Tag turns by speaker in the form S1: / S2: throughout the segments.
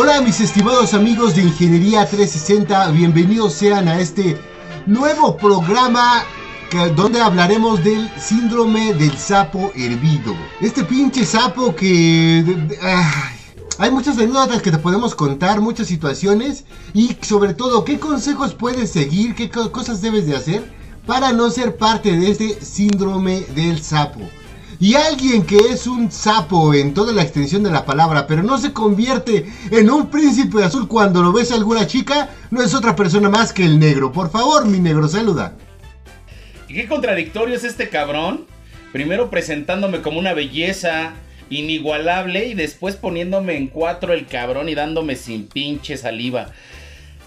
S1: Hola mis estimados amigos de Ingeniería 360, bienvenidos sean a este nuevo programa donde hablaremos del síndrome del sapo hervido. Este pinche sapo que... hay muchas anécdotas que te podemos contar, muchas situaciones y sobre todo qué consejos puedes seguir, qué cosas debes de hacer para no ser parte de este síndrome del sapo. Y alguien que es un sapo en toda la extensión de la palabra, pero no se convierte en un príncipe azul cuando lo ves a alguna chica, no es otra persona más que el negro. Por favor, mi negro, saluda.
S2: ¿Y qué contradictorio es este cabrón? Primero presentándome como una belleza inigualable y después poniéndome en cuatro el cabrón y dándome sin pinche saliva.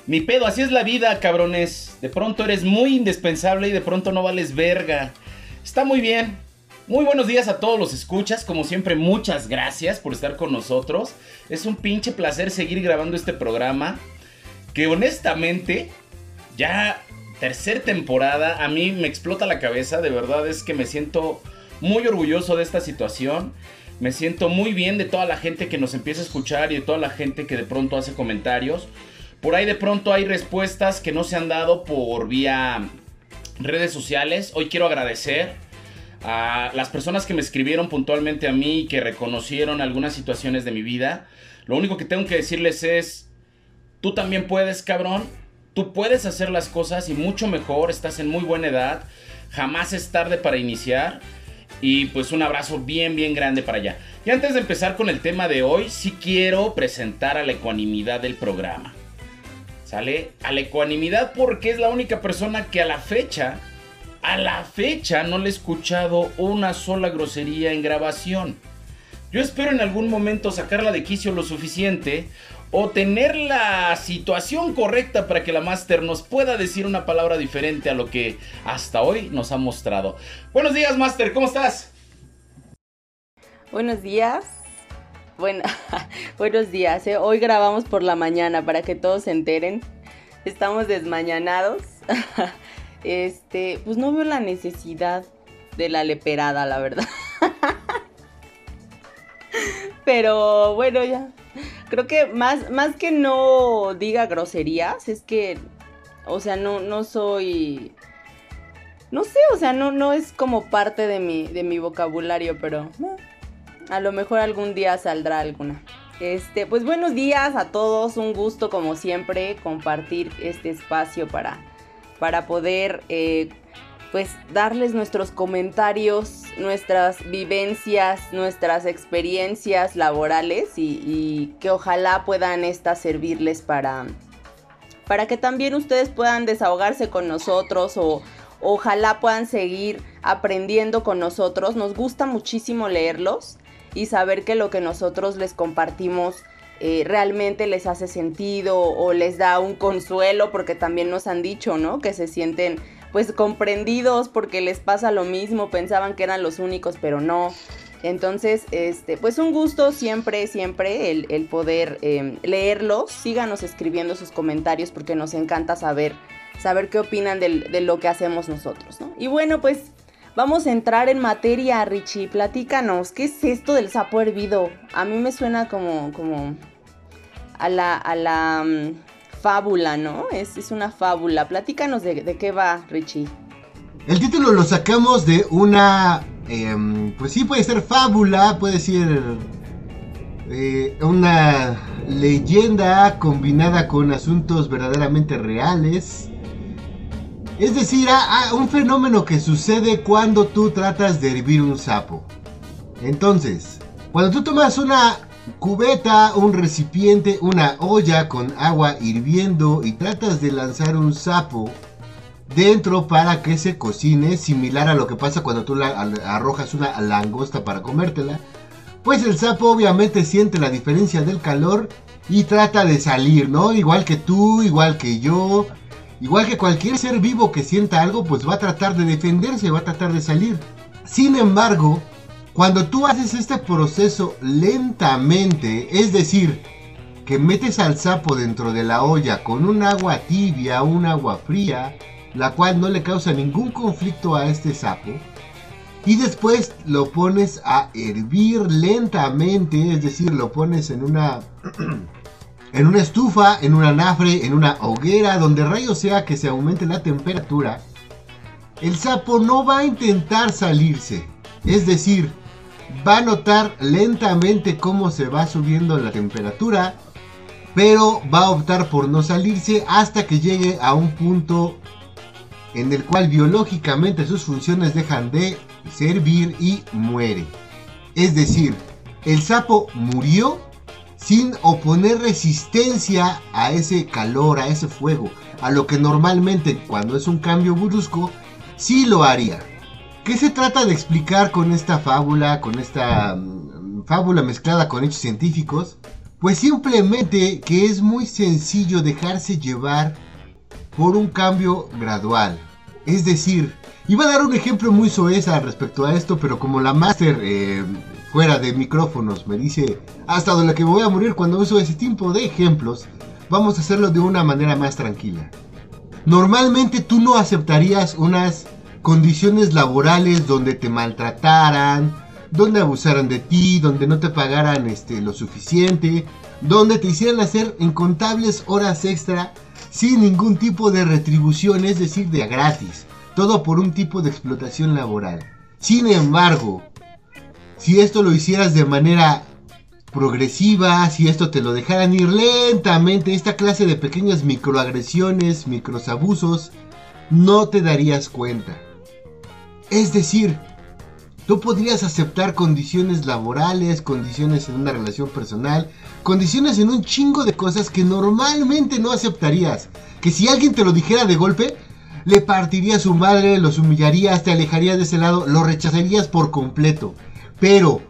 S2: Mi pedo, así es la vida, cabrones. De pronto eres muy indispensable y de pronto no vales verga. Está muy bien. Muy buenos días a todos los escuchas, como siempre muchas gracias por estar con nosotros. Es un pinche placer seguir grabando este programa que honestamente ya tercer temporada a mí me explota la cabeza, de verdad es que me siento muy orgulloso de esta situación. Me siento muy bien de toda la gente que nos empieza a escuchar y de toda la gente que de pronto hace comentarios. Por ahí de pronto hay respuestas que no se han dado por vía redes sociales. Hoy quiero agradecer a las personas que me escribieron puntualmente a mí y que reconocieron algunas situaciones de mi vida. Lo único que tengo que decirles es, tú también puedes, cabrón. Tú puedes hacer las cosas y mucho mejor. Estás en muy buena edad. Jamás es tarde para iniciar. Y pues un abrazo bien, bien grande para allá. Y antes de empezar con el tema de hoy, sí quiero presentar a la ecuanimidad del programa. ¿Sale? A la ecuanimidad porque es la única persona que a la fecha a la fecha no le he escuchado una sola grosería en grabación. Yo espero en algún momento sacarla de quicio lo suficiente o tener la situación correcta para que la Master nos pueda decir una palabra diferente a lo que hasta hoy nos ha mostrado. Buenos días, Master, ¿cómo estás?
S3: Buenos días. Bueno, buenos días. ¿eh? Hoy grabamos por la mañana para que todos se enteren. Estamos desmañanados. Este, pues no veo la necesidad de la leperada, la verdad. Pero bueno, ya. Creo que más, más que no diga groserías, es que, o sea, no, no soy... No sé, o sea, no, no es como parte de mi, de mi vocabulario, pero a lo mejor algún día saldrá alguna. Este, pues buenos días a todos, un gusto como siempre compartir este espacio para para poder eh, pues darles nuestros comentarios, nuestras vivencias, nuestras experiencias laborales y, que ojalá puedan estas servirles para, para que también ustedes puedan desahogarse con nosotros o ojalá puedan seguir aprendiendo con nosotros. Nos gusta muchísimo leerlos y saber que lo que nosotros les compartimos eh, realmente les hace sentido o les da un consuelo, porque también nos han dicho, ¿no? Que se sienten pues comprendidos porque les pasa lo mismo, pensaban que eran los únicos, pero no. Entonces, este, pues un gusto siempre, siempre el, poder em, leerlos. Síganos escribiendo sus comentarios porque nos encanta saber, saber qué opinan de lo que hacemos nosotros, ¿no? Y bueno, pues vamos a entrar en materia, Richie. Platícanos, ¿qué es esto del sapo hervido? A mí me suena como, como, a la, a la mm, fábula, ¿no? Es, es, una fábula. Platícanos de, de, qué va, Richie.
S1: El título lo sacamos de una, em, pues sí, puede ser fábula, puede ser eh, una leyenda combinada con asuntos verdaderamente reales. Es decir, a un fenómeno que sucede cuando tú tratas de hervir un sapo. Entonces, cuando tú tomas una cubeta, un recipiente, una olla con agua hirviendo y tratas de lanzar un sapo dentro para que se cocine, similar a lo que pasa cuando tú arrojas una langosta para comértela. pues el sapo obviamente siente la diferencia del calor y trata de salir, ¿no? Igual que tú, igual que yo, igual que cualquier ser vivo que sienta algo, pues va a tratar de defenderse, va a tratar de salir. Sin embargo, cuando tú haces este proceso lentamente, es decir, que metes al sapo dentro de la olla con un agua tibia, un agua fría, la cual no le causa ningún conflicto a este sapo, y después lo pones a hervir lentamente, es decir, lo pones en una en una estufa, en una nafre, en una hoguera, donde rayo sea que se aumente la temperatura, el sapo no va a intentar salirse. Es decir, va a notar lentamente cómo se va subiendo la temperatura, pero va a optar por no salirse hasta que llegue a un punto en el cual biológicamente sus funciones dejan de servir y muere. Es decir, el sapo murió sin oponer resistencia a ese calor, a ese fuego, a lo que normalmente cuando es un cambio brusco, sí lo haría. ¿Qué se trata de explicar con esta fábula, con esta mm, fábula mezclada con hechos científicos? Pues simplemente que es muy sencillo dejarse llevar por un cambio gradual. Es decir, iba a dar un ejemplo muy soeza respecto a esto, pero como la máster eh, fuera de micrófonos me dice hasta donde que me voy a morir cuando uso ese tipo de ejemplos, vamos a hacerlo de una manera más tranquila. Normalmente tú no aceptarías unas condiciones laborales donde te maltrataran, donde abusaran de ti, donde no te pagaran este, lo suficiente, donde te hicieran hacer incontables horas extra sin ningún tipo de retribución, es decir, de gratis. Todo por un tipo de explotación laboral. Sin embargo, si esto lo hicieras de manera progresiva, si esto te lo dejaran ir lentamente, esta clase de pequeñas microagresiones, microsabusos, no te darías cuenta. Es decir, tú podrías aceptar condiciones laborales, condiciones en una relación personal, condiciones en un chingo de cosas que normalmente no aceptarías. Que si alguien te lo dijera de golpe, le partiría a su madre, los humillarías, te alejarías de ese lado, lo rechazarías por completo. Pero,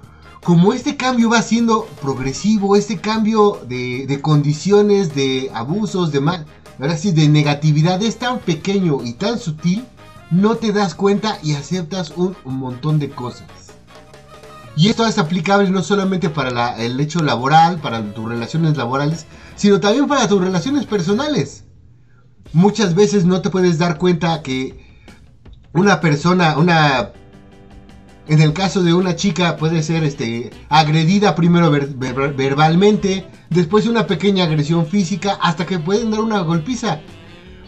S1: como este cambio va siendo progresivo, este cambio de, condiciones, de abusos, de mal, ahora sí, de negatividad es tan pequeño y tan sutil, no te das cuenta y aceptas un montón de cosas. Y esto es aplicable no solamente para el hecho laboral, para tus relaciones laborales, sino también para tus relaciones personales. Muchas veces no te puedes dar cuenta que una persona, una... En el caso de una chica puede ser este, agredida primero verbalmente, después una pequeña agresión física, hasta que pueden dar una golpiza.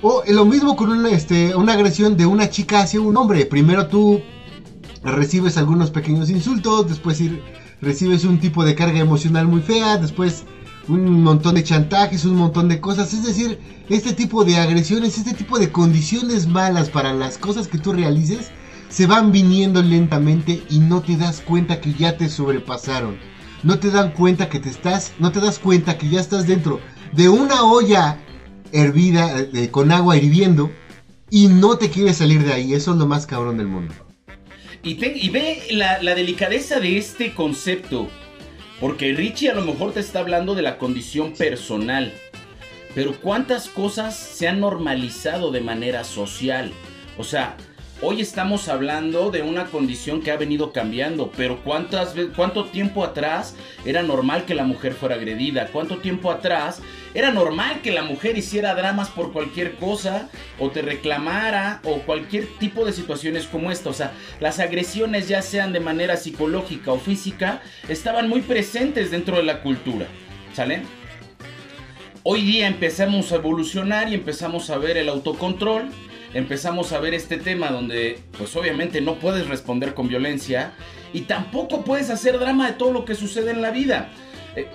S1: O lo mismo con este, una agresión de una chica hacia un hombre. Primero tú recibes algunos pequeños insultos, después recibes un tipo de carga emocional muy fea, después un montón de chantajes, un montón de cosas. Es decir, este tipo de agresiones, este tipo de condiciones malas para las cosas que tú realices, se van viniendo lentamente y no te das cuenta que ya te sobrepasaron. No te dan cuenta que te estás, no te das cuenta que ya estás dentro de una olla hervida eh, con agua hirviendo y no te quieres salir de ahí. Eso es lo más cabrón del mundo.
S2: Y, ve la, delicadeza de este concepto. Porque Richie a lo mejor te está hablando de la condición personal. Pero cuántas cosas se han normalizado de manera social. O sea, Hoy estamos hablando de una condición que ha venido cambiando, pero ¿cuántas, ¿cuánto tiempo atrás era normal que la mujer fuera agredida? ¿Cuánto tiempo atrás era normal que la mujer hiciera dramas por cualquier cosa o te reclamara o cualquier tipo de situaciones como esta? O sea, las agresiones ya sean de manera psicológica o física estaban muy presentes dentro de la cultura, ¿sale? Hoy día empezamos a evolucionar y empezamos a ver el autocontrol empezamos a ver este tema donde pues obviamente no puedes responder con violencia y tampoco puedes hacer drama de todo lo que sucede en la vida. Eh,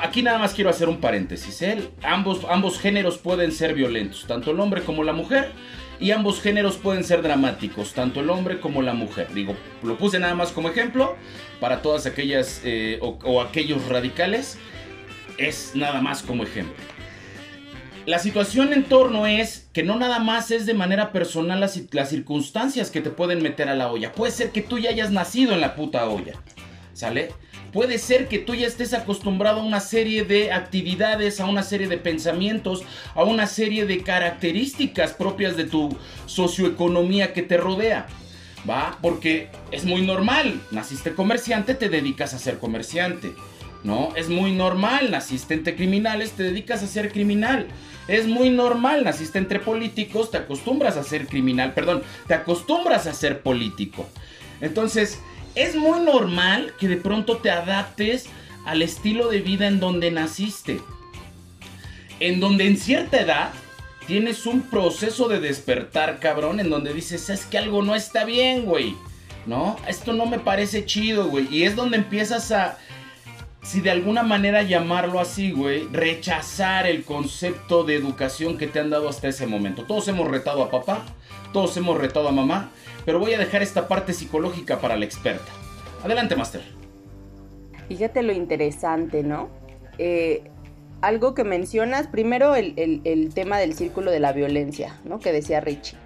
S2: aquí nada más quiero hacer un paréntesis. ¿eh? Ambos, ambos géneros pueden ser violentos, tanto el hombre como la mujer. Y ambos géneros pueden ser dramáticos, tanto el hombre como la mujer. Digo, lo puse nada más como ejemplo para todas aquellas eh, o aquellos radicales. Es nada más como ejemplo la situación en torno es que no nada más es de manera personal las, las, circunstancias que te pueden meter a la olla. Puede ser que tú ya hayas nacido en la puta olla. ¿Sale? Puede ser que tú ya estés acostumbrado a una serie de actividades, a una serie de pensamientos, a una serie de características propias de tu socioeconomía que te rodea. ¿Va? Porque es muy normal. Naciste comerciante, te dedicas a ser comerciante. ¿No? Es muy normal. Naciste entre criminales, te dedicas a ser criminal. Es muy normal. Naciste entre políticos, te acostumbras a ser criminal. Perdón, te acostumbras a ser político. Entonces, es muy normal que de pronto te adaptes al estilo de vida en donde naciste. En donde en cierta edad tienes un proceso de despertar, cabrón, en donde dices, es que algo no está bien, güey. ¿No? Esto no me parece chido, güey. Y es donde empiezas a, si de alguna manera llamarlo así, güey, rechazar el concepto de educación que te han dado hasta ese momento. Todos hemos retado a papá, todos hemos retado a mamá, pero voy a dejar esta parte psicológica para la experta. Adelante, Master.
S3: Fíjate lo interesante, ¿no? Eh, algo que mencionas, primero el, tema del círculo de la violencia, ¿no? Que decía Richie.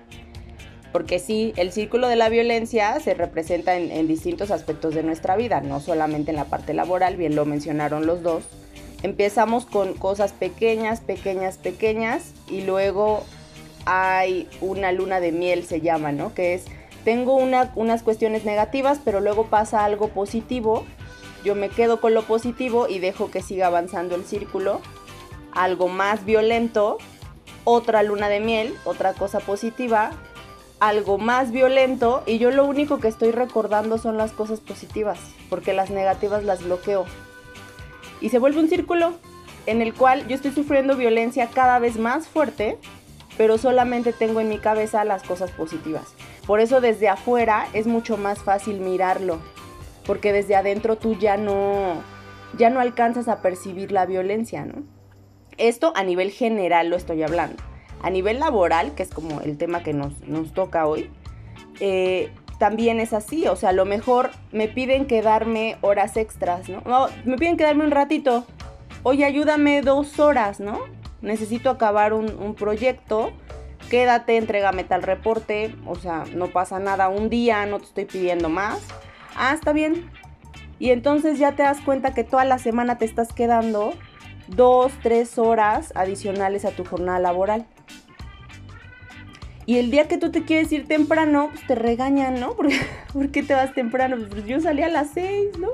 S3: Porque sí, el círculo de la violencia se representa en, en, distintos aspectos de nuestra vida, no solamente en la parte laboral, bien lo mencionaron los dos. Empezamos con cosas pequeñas, pequeñas, pequeñas, y luego hay una luna de miel, se llama, ¿no? Que es tengo unas cuestiones negativas, pero luego pasa algo positivo. Yo me quedo con lo positivo y dejo que siga avanzando el círculo. Algo más violento, otra luna de miel, otra cosa positiva, algo más violento y yo lo único que estoy recordando son las cosas positivas, porque las negativas las bloqueo. Y se vuelve un círculo en el cual yo estoy sufriendo violencia cada vez más fuerte, pero solamente tengo en mi cabeza las cosas positivas. Por eso desde afuera es mucho más fácil mirarlo, porque desde adentro tú ya no, ya no alcanzas a percibir la violencia, ¿no? Esto a nivel general lo estoy hablando. A nivel laboral, que es como el tema que nos, toca hoy, eh, también es así. O sea, a lo mejor me piden quedarme horas extras, ¿no? No, me piden quedarme un ratito. Oye, ayúdame dos horas, ¿no? Necesito acabar un, un proyecto quédate, entrégame tal reporte, o sea, no pasa nada, un día no te estoy pidiendo más. Ah, está bien. Y entonces ya te das cuenta que toda la semana te estás quedando dos, tres horas adicionales a tu jornada laboral. Y el día que tú te quieres ir temprano, pues te regañan, ¿no? ¿Por qué te vas temprano? Pues yo salí a las seis, ¿no?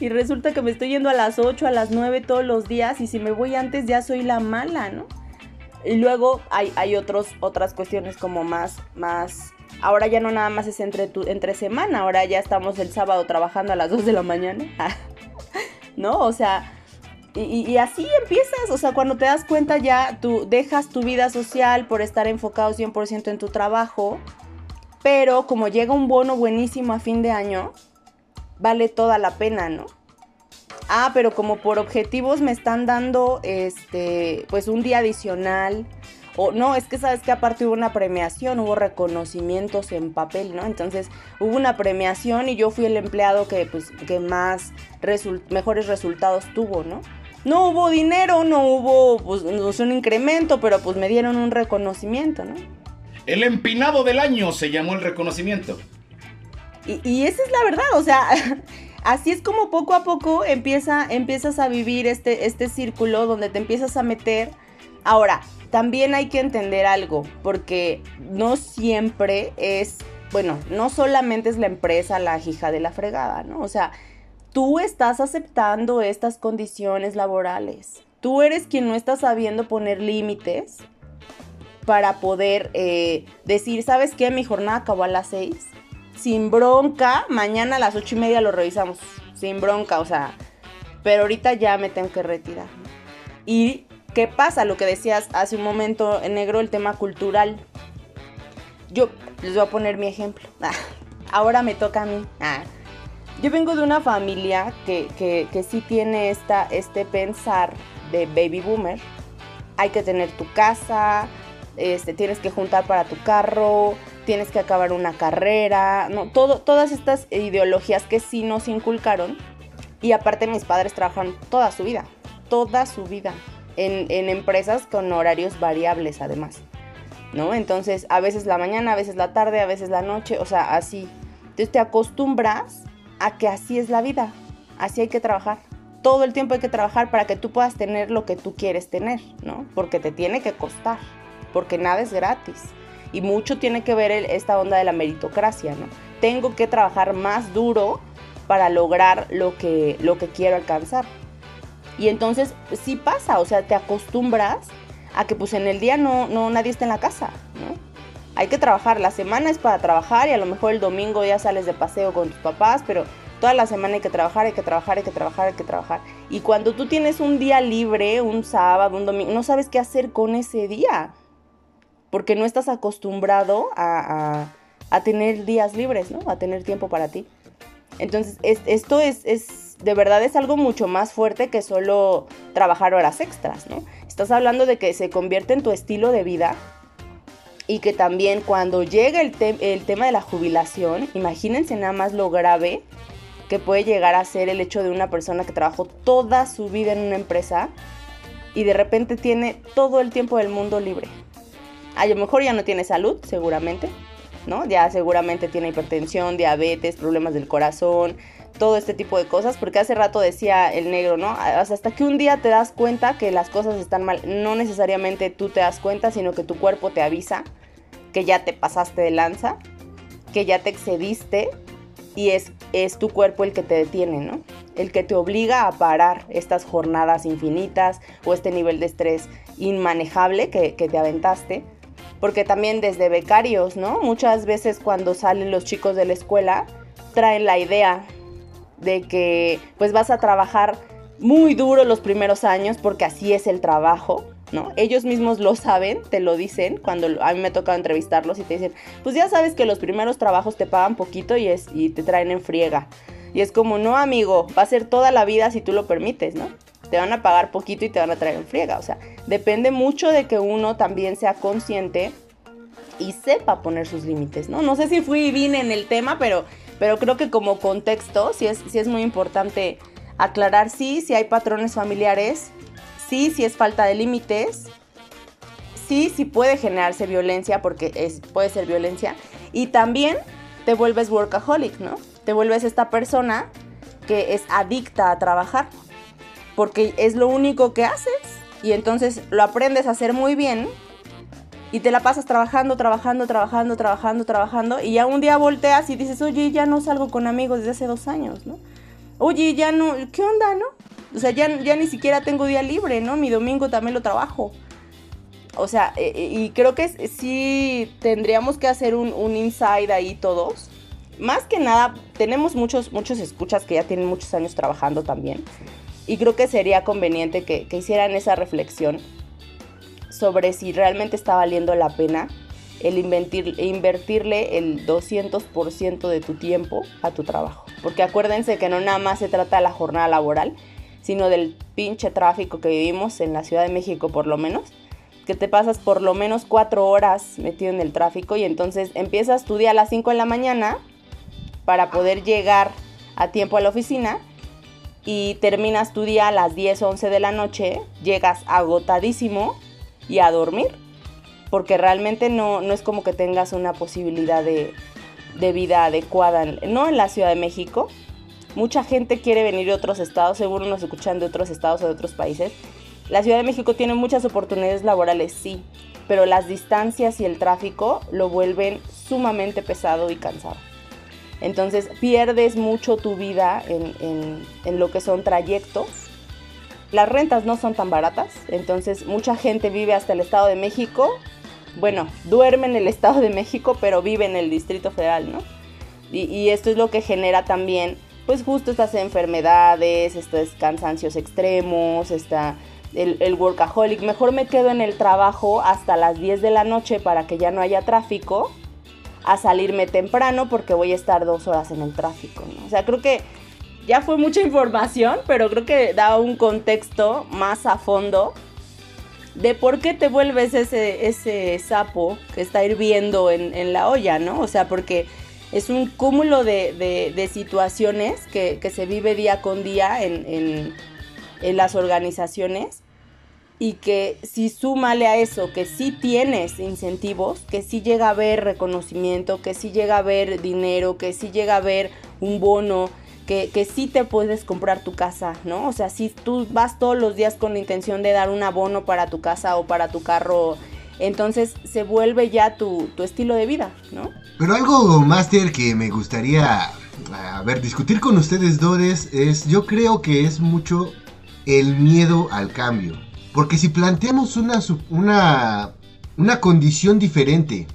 S3: Y resulta que me estoy yendo a las ocho, a las nueve todos los días y si me voy antes ya soy la mala, ¿no? Y luego hay, hay otros, otras cuestiones como más, más, ahora ya no nada más es entre, tu, entre semana, ahora ya estamos el sábado trabajando a las 2 de la mañana. ¿No? O sea, y, así empiezas, o sea, cuando te das cuenta ya tú dejas tu vida social por estar enfocado 100% en tu trabajo, pero como llega un bono buenísimo a fin de año, vale toda la pena, ¿no? ah, pero como por objetivos me están dando este, pues un día adicional. O no, es que sabes que aparte hubo una premiación, hubo reconocimientos en papel, ¿no? Entonces hubo una premiación y yo fui el empleado que, pues, que más mejores resultados tuvo, ¿no? No hubo dinero, no hubo pues, un incremento, pero pues me dieron un reconocimiento, ¿no?
S2: El empinado del año se llamó el reconocimiento.
S3: Y, y esa es la verdad, o sea, así es como poco a poco empieza, empiezas a vivir este, este círculo donde te empiezas a meter. Ahora, también hay que entender algo, porque no siempre es, bueno, no solamente es la empresa la hija de la fregada, ¿no? O sea, tú estás aceptando estas condiciones laborales. Tú eres quien no está sabiendo poner límites para poder eh, decir, ¿sabes qué? Mi jornada acabó a las seis sin bronca. Mañana a las ocho y media lo revisamos. Sin bronca, o sea. Pero ahorita ya me tengo que retirar. ¿Y qué pasa? Lo que decías hace un momento en negro, el tema cultural. Yo les voy a poner mi ejemplo. Ah, ahora me toca a mí. Ah, yo vengo de una familia que, que, que sí tiene esta, este pensar de baby boomer. Hay que tener tu casa, este, tienes que juntar para tu carro, tienes que acabar una carrera, no, todo, todas estas ideologías que sí nos inculcaron. Y aparte mis padres trabajan toda su vida, toda su vida, en, en empresas con horarios variables además. ¿No? Entonces, a veces la mañana, a veces la tarde, a veces la noche, o sea, así. Entonces te acostumbras a que así es la vida. así hay que trabajar. Todo el tiempo hay que trabajar para que tú puedas tener lo que tú quieres tener, ¿no? Porque te tiene que costar, porque nada es gratis. Y mucho tiene que ver esta onda de la meritocracia, ¿no? Tengo que trabajar más duro para lograr lo que, lo que quiero alcanzar. Y entonces sí pasa, o sea, te acostumbras a que pues en el día no, no nadie está en la casa, ¿no? Hay que trabajar, la semana es para trabajar y a lo mejor el domingo ya sales de paseo con tus papás, pero toda la semana hay que trabajar, hay que trabajar, hay que trabajar, hay que trabajar. Y cuando tú tienes un día libre, un sábado, un domingo, no sabes qué hacer con ese día, porque no estás acostumbrado a, a, tener días libres, ¿no? A tener tiempo para ti. Entonces, esto es, es, de verdad es algo mucho más fuerte que solo trabajar horas extras, ¿no? Estás hablando de que se convierte en tu estilo de vida y que también cuando llega el, el tema de la jubilación, imagínense nada más lo grave que puede llegar a ser el hecho de una persona que trabajó toda su vida en una empresa y de repente tiene todo el tiempo del mundo libre. A lo mejor ya no tiene salud, seguramente, ¿no? Ya seguramente tiene hipertensión, diabetes, problemas del corazón, todo este tipo de cosas, porque hace rato decía el negro, ¿no? Hasta que un día te das cuenta que las cosas están mal, no necesariamente tú te das cuenta, sino que tu cuerpo te avisa que ya te pasaste de lanza, que ya te excediste y es, es tu cuerpo el que te detiene, ¿no? El que te obliga a parar estas jornadas infinitas o este nivel de estrés inmanejable que, que te aventaste porque también desde becarios, ¿no? Muchas veces cuando salen los chicos de la escuela traen la idea de que pues vas a trabajar muy duro los primeros años porque así es el trabajo, ¿no? Ellos mismos lo saben, te lo dicen, cuando a mí me ha tocado entrevistarlos y te dicen, pues ya sabes que los primeros trabajos te pagan poquito y, es, y te traen en friega. Y es como, no amigo, va a ser toda la vida si tú lo permites, ¿no? te van a pagar poquito y te van a traer en friega. O sea, depende mucho de que uno también sea consciente y sepa poner sus límites, ¿no? No sé si fui bien en el tema, pero, pero creo que como contexto sí es, sí es muy importante aclarar, sí, si hay patrones familiares, sí, si es falta de límites, sí, sí puede generarse violencia, porque es, puede ser violencia, y también te vuelves workaholic, ¿no? Te vuelves esta persona que es adicta a trabajar porque es lo único que haces y entonces lo aprendes a hacer muy bien y te la pasas trabajando, trabajando, trabajando, trabajando, trabajando y ya un día volteas y dices, oye, ya no salgo con amigos desde hace dos años, ¿no? Oye, ya no, ¿qué onda, no? O sea, ya, ya ni siquiera tengo día libre, ¿no? Mi domingo también lo trabajo. O sea, eh, eh, y creo que sí tendríamos que hacer un, un inside ahí todos. Más que nada, tenemos muchos, muchos escuchas que ya tienen muchos años trabajando también. Y creo que sería conveniente que, hicieran esa reflexión sobre si realmente está valiendo la pena el invertirle el 200% de tu tiempo a tu trabajo. Porque acuérdense que no nada más se trata de la jornada laboral, sino del pinche tráfico que vivimos en la Ciudad de México por lo menos, que te pasas por lo menos cuatro horas metido en el tráfico y entonces empiezas tu día a las 5 de la mañana para poder llegar a tiempo a la oficina y terminas tu día a las 10, 11 de la noche, llegas agotadísimo y a dormir, porque realmente no, no es como que tengas una posibilidad de, vida adecuada, no en la Ciudad de México. Mucha gente quiere venir de otros estados, seguro nos escuchan de otros estados o de otros países. La Ciudad de México tiene muchas oportunidades laborales, sí, pero las distancias y el tráfico lo vuelven sumamente pesado y cansado. Entonces pierdes mucho tu vida en, lo que son trayectos. Las rentas no son tan baratas, entonces mucha gente vive hasta el Estado de México. Bueno, duerme en el Estado de México, pero vive en el Distrito Federal, ¿no? Y, esto es lo que genera también, pues justo estas enfermedades, estos cansancios extremos, está el, el, workaholic. Mejor me quedo en el trabajo hasta las 10 de la noche para que ya no haya tráfico a salirme temprano porque voy a estar dos horas en el tráfico, ¿no? O sea, creo que ya fue mucha información, pero creo que da un contexto más a fondo de por qué te vuelves ese, ese sapo que está hirviendo en, la olla, ¿no? O sea, porque es un cúmulo de, situaciones que, se vive día con día en, en las organizaciones y que si súmale a eso que sí tienes incentivos, que sí llega a haber reconocimiento, que sí llega a haber dinero, que sí llega a haber un bono, que, que te puedes comprar tu casa, ¿no? O sea, si tú vas todos los días con la intención de dar un abono para tu casa o para tu carro, entonces se vuelve ya tu, tu estilo de vida, ¿no?
S1: Pero algo, Master, que me gustaría, ver, discutir con ustedes dos es, yo creo que es mucho el miedo al cambio. Porque si planteamos una, una, una condición diferente,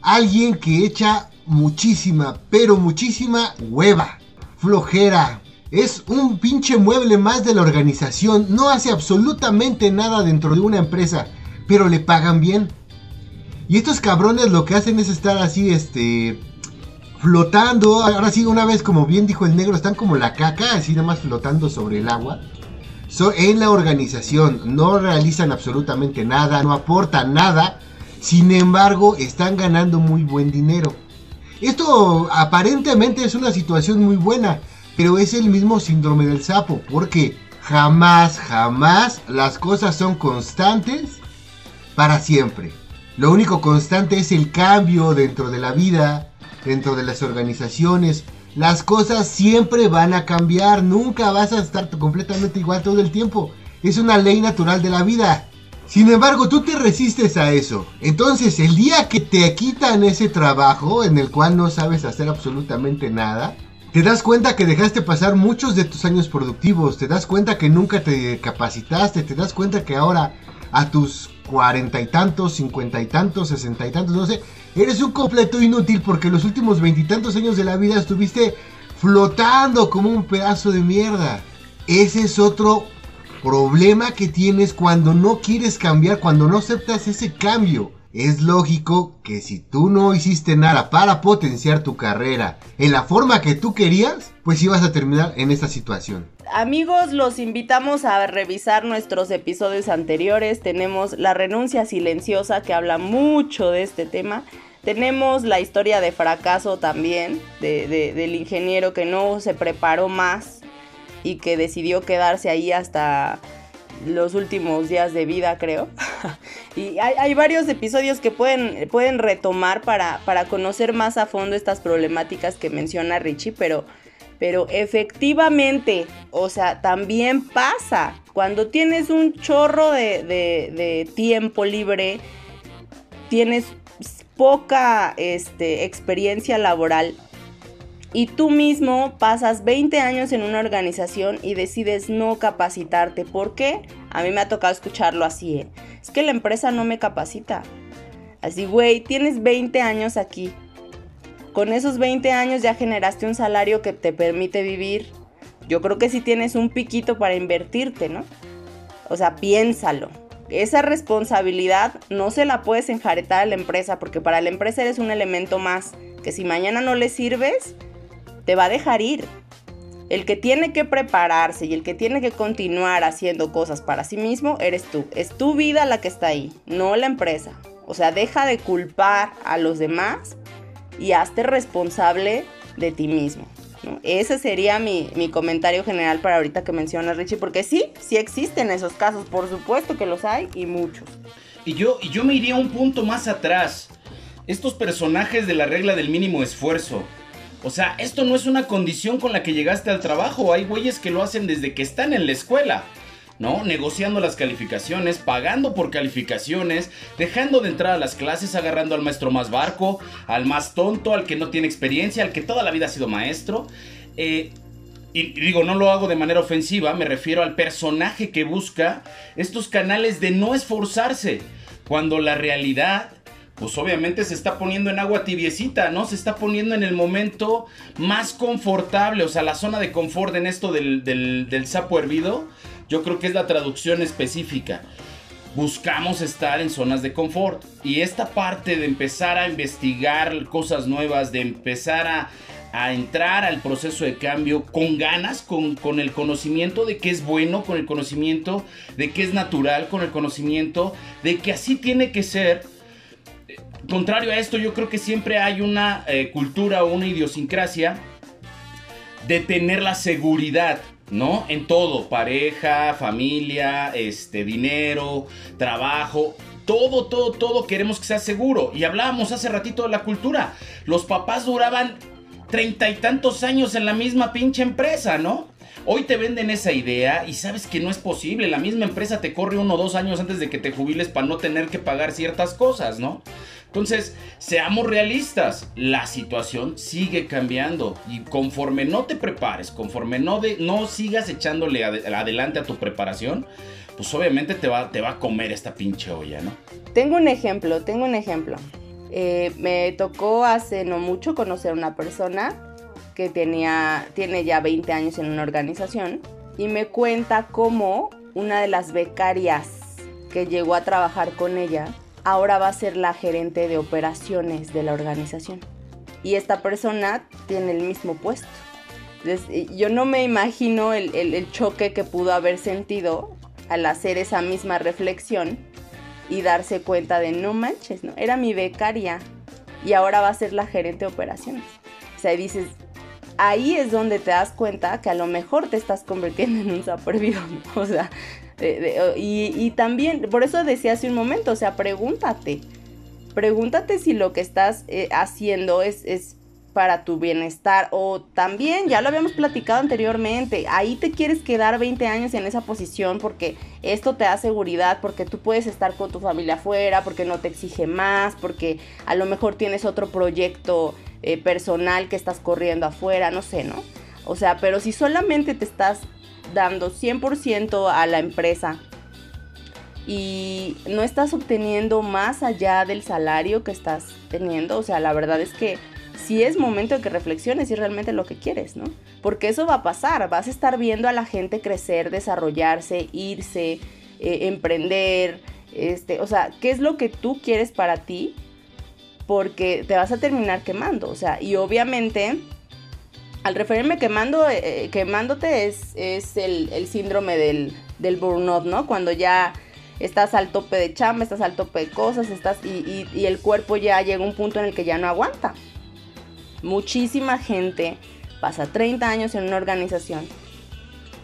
S1: alguien que echa muchísima, pero muchísima hueva, flojera, es un pinche mueble más de la organización, no hace absolutamente nada dentro de una empresa, pero le pagan bien. Y estos cabrones lo que hacen es estar así, este, flotando. Ahora sí, una vez, como bien dijo el negro, están como la caca, así nada más flotando sobre el agua. en la organización, no realizan absolutamente nada, no aportan nada. Sin embargo, están ganando muy buen dinero. Esto aparentemente es una situación muy buena, pero es el mismo síndrome del sapo, porque jamás, jamás las cosas son constantes para siempre. Lo único constante es el cambio dentro de la vida, dentro de las organizaciones. Las cosas siempre van a cambiar, nunca vas a estar completamente igual todo el tiempo. Es una ley natural de la vida. Sin embargo, tú te resistes a eso. Entonces, el día que te quitan ese trabajo en el cual no sabes hacer absolutamente nada, te das cuenta que dejaste pasar muchos de tus años productivos, te das cuenta que nunca te capacitaste, te das cuenta que ahora a tus cuarenta y tantos, cincuenta y tantos, sesenta y tantos, no sé, eres un completo inútil porque los últimos veintitantos años de la vida estuviste flotando como un pedazo de mierda. Ese es otro problema que tienes cuando no quieres cambiar, cuando no aceptas ese cambio. Es lógico que si tú no hiciste nada para potenciar tu carrera en la forma que tú querías, pues ibas a terminar en esta situación.
S3: Amigos, los invitamos a revisar nuestros episodios anteriores. Tenemos La renuncia silenciosa que habla mucho de este tema. Tenemos la historia de fracaso también del ingeniero que no se preparó más y que decidió quedarse ahí hasta los últimos días de vida, creo. y hay, varios episodios que pueden, pueden retomar para, para, conocer más a fondo estas problemáticas que menciona Richie, pero, pero efectivamente, o sea, también pasa. Cuando tienes un chorro de, de, tiempo libre, tienes poca este, experiencia laboral y tú mismo pasas 20 años en una organización y decides no capacitarte. ¿Por qué? A mí me ha tocado escucharlo así. ¿eh? Es que la empresa no me capacita. Así, güey, tienes 20 años aquí. Con esos 20 años ya generaste un salario que te permite vivir. Yo creo que sí tienes un piquito para invertirte, ¿no? O sea, piénsalo. Esa responsabilidad no se la puedes enjaretar a la empresa porque para la empresa eres un elemento más que si mañana no le sirves, te va a dejar ir. El que tiene que prepararse y el que tiene que continuar haciendo cosas para sí mismo eres tú. Es tu vida la que está ahí, no la empresa. O sea, deja de culpar a los demás y hazte responsable de ti mismo. Ese sería mi, comentario general para ahorita que mencionas, Richie, porque sí, sí existen esos casos, por supuesto que los hay y muchos.
S2: Y yo, y yo me iría un punto más atrás. Estos personajes de la regla del mínimo esfuerzo, o sea, esto no es una condición con la que llegaste al trabajo. Hay güeyes que lo hacen desde que están en la escuela. ¿no? Negociando las calificaciones, pagando por calificaciones, dejando de entrar a las clases, agarrando al maestro más barco, al más tonto, al que no tiene experiencia, al que toda la vida ha sido maestro. Eh, y digo, no lo hago de manera ofensiva, me refiero al personaje que busca estos canales de no esforzarse, cuando la realidad pues obviamente se está poniendo en agua tibiecita, ¿no? Se está poniendo en el momento más confortable, o sea, la zona de confort en esto del, sapo hervido, yo creo que es la traducción específica. Buscamos estar en zonas de confort. Y esta parte de empezar a investigar cosas nuevas, de empezar a, entrar al proceso de cambio con ganas, con, el conocimiento de que es bueno, con el conocimiento de que es natural, con el conocimiento de que así tiene que ser contrario a esto, yo creo que siempre hay una eh, cultura o una idiosincrasia de tener la seguridad, ¿no? En todo, pareja, familia, este, dinero, trabajo. Todo, todo, todo queremos que sea seguro. Y hablábamos hace ratito de la cultura. Los papás duraban treinta y tantos años en la misma pinche empresa, ¿no? Hoy te venden esa idea y sabes que no es posible. La misma empresa te corre uno o dos años antes de que te jubiles para no tener que pagar ciertas cosas, ¿no? Entonces, seamos realistas, la situación sigue cambiando y conforme no te prepares, conforme no, de, no sigas echándole adelante a tu preparación, pues obviamente te va, te va a comer esta pinche olla, ¿no?
S3: Tengo un ejemplo, tengo un ejemplo. Eh, me tocó hace no mucho conocer a una persona que tenía, tiene ya 20 años en una organización y me cuenta cómo una de las becarias que llegó a trabajar con ella ahora va a ser la gerente de operaciones de la organización. Y esta persona tiene el mismo puesto. yo no me imagino el, choque que pudo haber sentido al hacer esa misma reflexión y darse cuenta de no manches, ¿no? Era mi becaria y ahora va a ser la gerente de operaciones. O sea, dices, ahí es donde te das cuenta que a lo mejor te estás convirtiendo en un ¿no? O sea, y, también, por eso decía hace un momento, o sea, pregúntate, pregúntate si lo que estás eh, haciendo es, es para tu bienestar o también, ya lo habíamos platicado anteriormente, ahí te quieres quedar 20 años en esa posición porque esto te da seguridad, porque tú puedes estar con tu familia afuera, porque no te exige más, porque a lo mejor tienes otro proyecto eh, personal que estás corriendo afuera, no sé, ¿no? O sea, pero si solamente te estás dando 100% a la empresa y no estás obteniendo más allá del salario que estás teniendo, o sea, la verdad es que sí es momento de que reflexiones si realmente lo que quieres, ¿no? Porque eso va a pasar, vas a estar viendo a la gente crecer, desarrollarse, irse, eh, emprender, este, o sea, ¿qué es lo que tú quieres para ti? Porque te vas a terminar quemando, o sea, y obviamente al referirme quemando, eh, quemándote es, es el, síndrome del, del, burnout, ¿no? Cuando ya estás al tope de chamba, estás al tope de cosas, estás y, y, el cuerpo ya llega a un punto en el que ya no aguanta. Muchísima gente pasa 30 años en una organización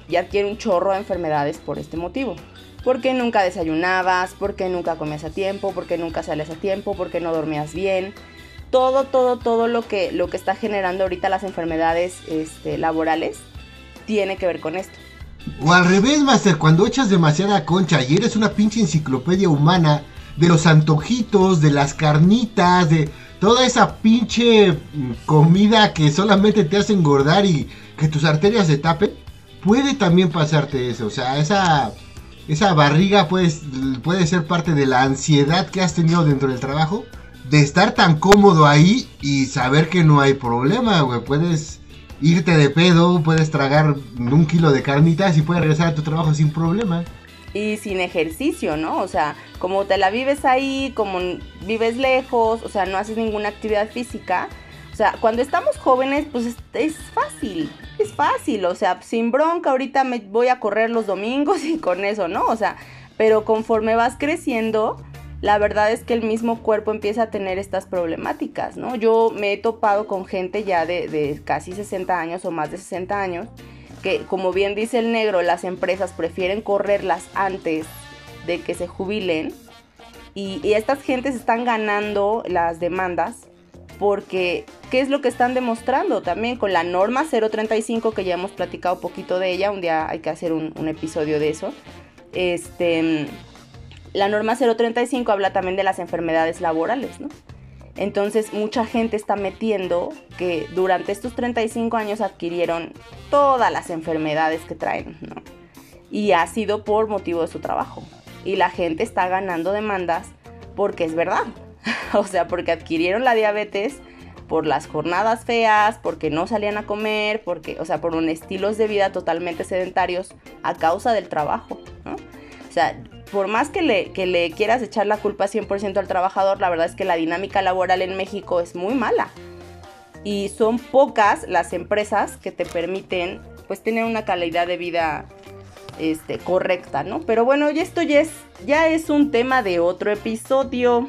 S3: y adquiere un chorro de enfermedades por este motivo. Porque nunca desayunabas, porque nunca comías a tiempo, porque nunca sales a tiempo, porque no dormías bien, todo, todo, todo lo que, lo que está generando ahorita las enfermedades este, laborales tiene que ver con esto.
S1: O al revés, Master, cuando echas demasiada concha y eres una pinche enciclopedia humana de los antojitos, de las carnitas, de toda esa pinche comida que solamente te hace engordar y que tus arterias se tapen, puede también pasarte eso. O sea, esa, esa barriga puede, puede ser parte de la ansiedad que has tenido dentro del trabajo de estar tan cómodo ahí y saber que no hay problema, güey. Puedes irte de pedo, puedes tragar un kilo de carnitas y puedes regresar a tu trabajo sin problema.
S3: Y sin ejercicio, ¿no? O sea, como te la vives ahí, como vives lejos, o sea, no haces ninguna actividad física. O sea, cuando estamos jóvenes, pues es, es fácil, es fácil, o sea, sin bronca, ahorita me voy a correr los domingos y con eso, ¿no? O sea, pero conforme vas creciendo, la verdad es que el mismo cuerpo empieza a tener estas problemáticas, ¿no? Yo me he topado con gente ya de, casi 60 años o más de 60 años, que como bien dice el negro, las empresas prefieren correrlas antes de que se jubilen y, y estas gentes están ganando las demandas porque ¿qué es lo que están demostrando? También con la norma 035 que ya hemos platicado poquito de ella, un día hay que hacer un, episodio de eso. Este la norma 035 habla también de las enfermedades laborales, ¿no? Entonces mucha gente está metiendo que durante estos 35 años adquirieron todas las enfermedades que traen. Y ha sido por motivo de su trabajo. Y la gente está ganando demandas porque es verdad. o sea, porque adquirieron la diabetes por las jornadas feas, porque no salían a comer, porque, o sea, por un estilos de vida totalmente sedentarios a causa del trabajo, ¿no? O sea, por más que le, que le quieras echar la culpa 100% al trabajador, la verdad es que la dinámica laboral en México es muy mala. Y son pocas las empresas que te permiten pues tener una calidad de vida este, correcta, ¿no? Pero bueno, y esto ya es, ya es un tema de otro episodio.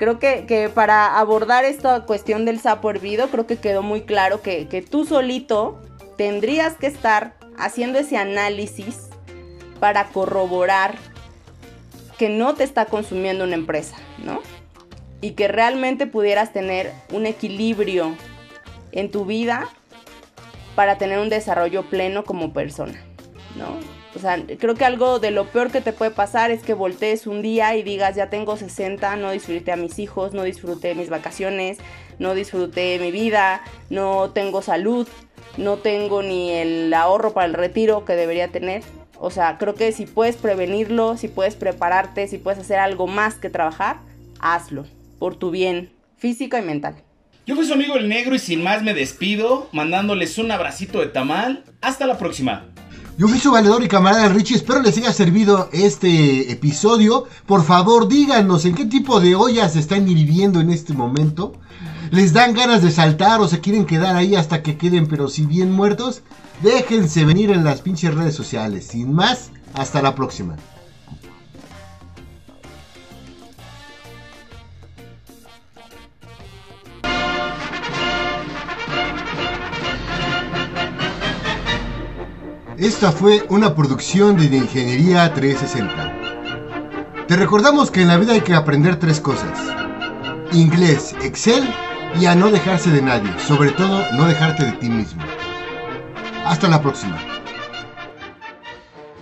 S3: Creo que, para abordar esta cuestión del sapo hervido, creo que quedó muy claro que, que tú solito tendrías que estar haciendo ese análisis para corroborar que no te está consumiendo una empresa, ¿no? Y que realmente pudieras tener un equilibrio en tu vida para tener un desarrollo pleno como persona, ¿no? O sea, creo que algo de lo peor que te puede pasar es que voltees un día y digas, ya tengo 60, no disfruté a mis hijos, no disfruté mis vacaciones, no disfruté mi vida, no tengo salud, no tengo ni el ahorro para el retiro que debería tener. O sea, creo que si puedes prevenirlo, si puedes prepararte, si puedes hacer algo más que trabajar, hazlo, por tu bien físico y mental.
S2: Yo fui su amigo el negro y sin más me despido, mandándoles un abracito de tamal. Hasta la próxima.
S1: Yo fui su valedor y camarada Richie, espero les haya servido este episodio. Por favor, díganos en qué tipo de ollas están hirviendo en este momento. ¿Les dan ganas de saltar o se quieren quedar ahí hasta que queden, pero si bien muertos? Déjense venir en las pinches redes sociales. Sin más, hasta la próxima. Esta fue una producción de Ingeniería 360. Te recordamos que en la vida hay que aprender tres cosas. Inglés, Excel y a no dejarse de nadie, sobre todo no dejarte de ti mismo. Hasta la próxima.